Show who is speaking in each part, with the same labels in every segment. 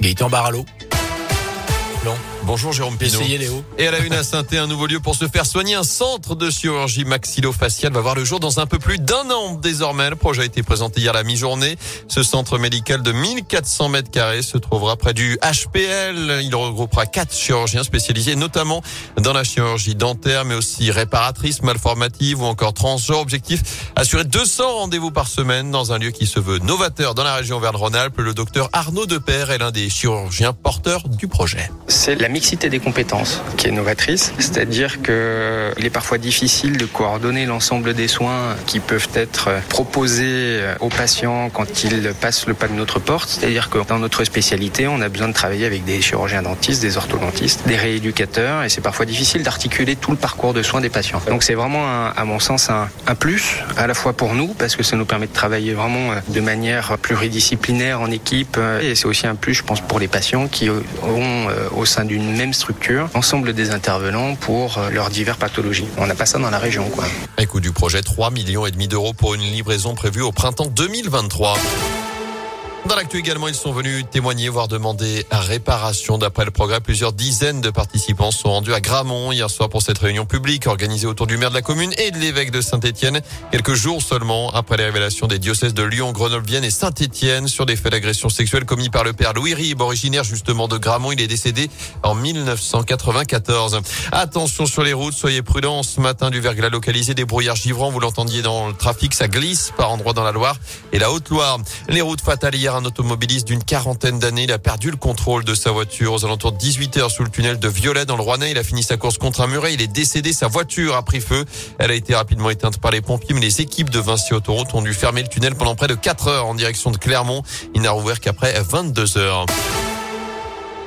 Speaker 1: Gaëtan Barallot.
Speaker 2: Bonjour Jérôme Pinot.
Speaker 1: Essayez Léo.
Speaker 2: Et à la une à saint un nouveau lieu pour se faire soigner. Un centre de chirurgie maxillofaciale va voir le jour dans un peu plus d'un an désormais. Le projet a été présenté hier à la mi-journée. Ce centre médical de 1400 mètres carrés se trouvera près du HPL. Il regroupera quatre chirurgiens spécialisés, notamment dans la chirurgie dentaire, mais aussi réparatrice, malformative ou encore transgenre. Objectif, assurer 200 rendez-vous par semaine dans un lieu qui se veut novateur dans la région Verne-Rhône-Alpes. Le docteur Arnaud Depère est l'un des chirurgiens porteurs du projet.
Speaker 3: C'est la mixité des compétences qui est novatrice, c'est-à-dire que il est parfois difficile de coordonner l'ensemble des soins qui peuvent être proposés aux patients quand ils passent le pas de notre porte, c'est-à-dire que dans notre spécialité, on a besoin de travailler avec des chirurgiens dentistes, des orthodontistes, des rééducateurs et c'est parfois difficile d'articuler tout le parcours de soins des patients. Donc c'est vraiment à mon sens un, un plus à la fois pour nous parce que ça nous permet de travailler vraiment de manière pluridisciplinaire en équipe et c'est aussi un plus je pense pour les patients qui auront au sein d'une même structure l'ensemble des intervenants pour euh, leurs diverses pathologies. On n'a pas ça dans la région. Quoi.
Speaker 2: Écoute du projet, 3 millions et demi d'euros pour une livraison prévue au printemps 2023. Dans l'actu également, ils sont venus témoigner, voire demander réparation. D'après le progrès, plusieurs dizaines de participants sont rendus à Gramont hier soir pour cette réunion publique organisée autour du maire de la commune et de l'évêque de Saint-Étienne. Quelques jours seulement après les révélations des diocèses de Lyon, Grenoble, Vienne et Saint-Étienne sur des faits d'agression sexuelle commis par le père Louis Rib, originaire justement de Gramont. Il est décédé en 1994. Attention sur les routes, soyez prudents. Ce matin, du verglas localisé, des brouillards givrants. Vous l'entendiez dans le trafic, ça glisse par endroits dans la Loire et la Haute-Loire. Les routes fatales hier un automobiliste d'une quarantaine d'années. Il a perdu le contrôle de sa voiture aux alentours de 18 heures sous le tunnel de Violet dans le Rouennais. Il a fini sa course contre un muret. Il est décédé. Sa voiture a pris feu. Elle a été rapidement éteinte par les pompiers, mais les équipes de Vinci Autoroute ont dû fermer le tunnel pendant près de 4 heures en direction de Clermont. Il n'a rouvert qu'après 22 heures.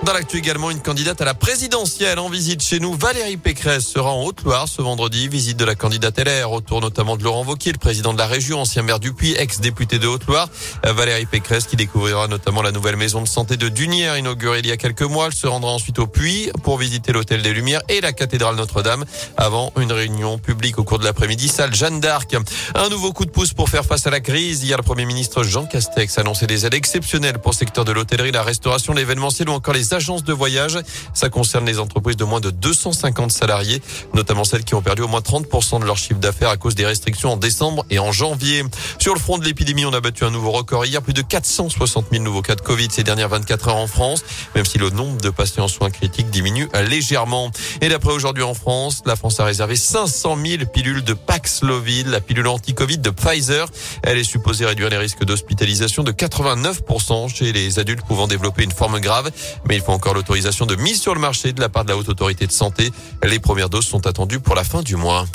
Speaker 2: Dans l'actu également, une candidate à la présidentielle en visite chez nous. Valérie Pécresse sera en Haute-Loire ce vendredi. Visite de la candidate LR autour notamment de Laurent Wauquiez, le président de la région, ancien maire du Puy, ex-député de Haute-Loire. Euh, Valérie Pécresse qui découvrira notamment la nouvelle maison de santé de Dunière inaugurée il y a quelques mois. Elle se rendra ensuite au Puy pour visiter l'hôtel des Lumières et la cathédrale Notre-Dame avant une réunion publique au cours de l'après-midi. Salle Jeanne d'Arc. Un nouveau coup de pouce pour faire face à la crise. Hier, le premier ministre Jean Castex a annoncé des aides exceptionnelles pour le secteur de l'hôtellerie, la restauration, l'événementiel ou encore les agences de voyage. Ça concerne les entreprises de moins de 250 salariés, notamment celles qui ont perdu au moins 30% de leur chiffre d'affaires à cause des restrictions en décembre et en janvier. Sur le front de l'épidémie, on a battu un nouveau record hier, plus de 460 000 nouveaux cas de Covid ces dernières 24 heures en France, même si le nombre de patients en soins critiques diminue légèrement. Et d'après aujourd'hui en France, la France a réservé 500 000 pilules de Paxlovid, la pilule anti-Covid de Pfizer. Elle est supposée réduire les risques d'hospitalisation de 89% chez les adultes pouvant développer une forme grave, mais faut encore l'autorisation de mise sur le marché de la part de la Haute Autorité de Santé. Les premières doses sont attendues pour la fin du mois.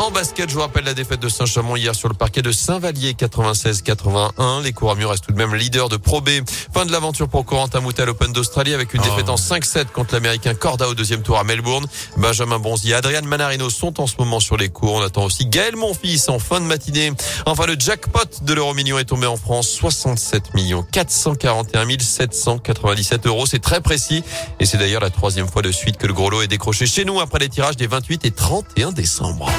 Speaker 2: En basket, je vous rappelle la défaite de Saint-Chamond hier sur le parquet de Saint-Vallier 96-81. Les Couramus restent tout de même leader de Pro B. Fin de l'aventure pour Corentin Moutet à l'Open d'Australie avec une
Speaker 1: Oh.
Speaker 2: défaite en 5-7 contre l'Américain Corda au deuxième tour à Melbourne. Benjamin Bonzi et Adrian Manarino sont en ce moment sur les cours. On attend aussi Gaël Monfils en fin de matinée. Enfin, le jackpot de l'euro million est tombé en France. 67 millions 441 797 euros. C'est très précis. Et c'est d'ailleurs la troisième fois de suite que le gros lot est décroché chez nous après les tirages des 28 et 31 décembre.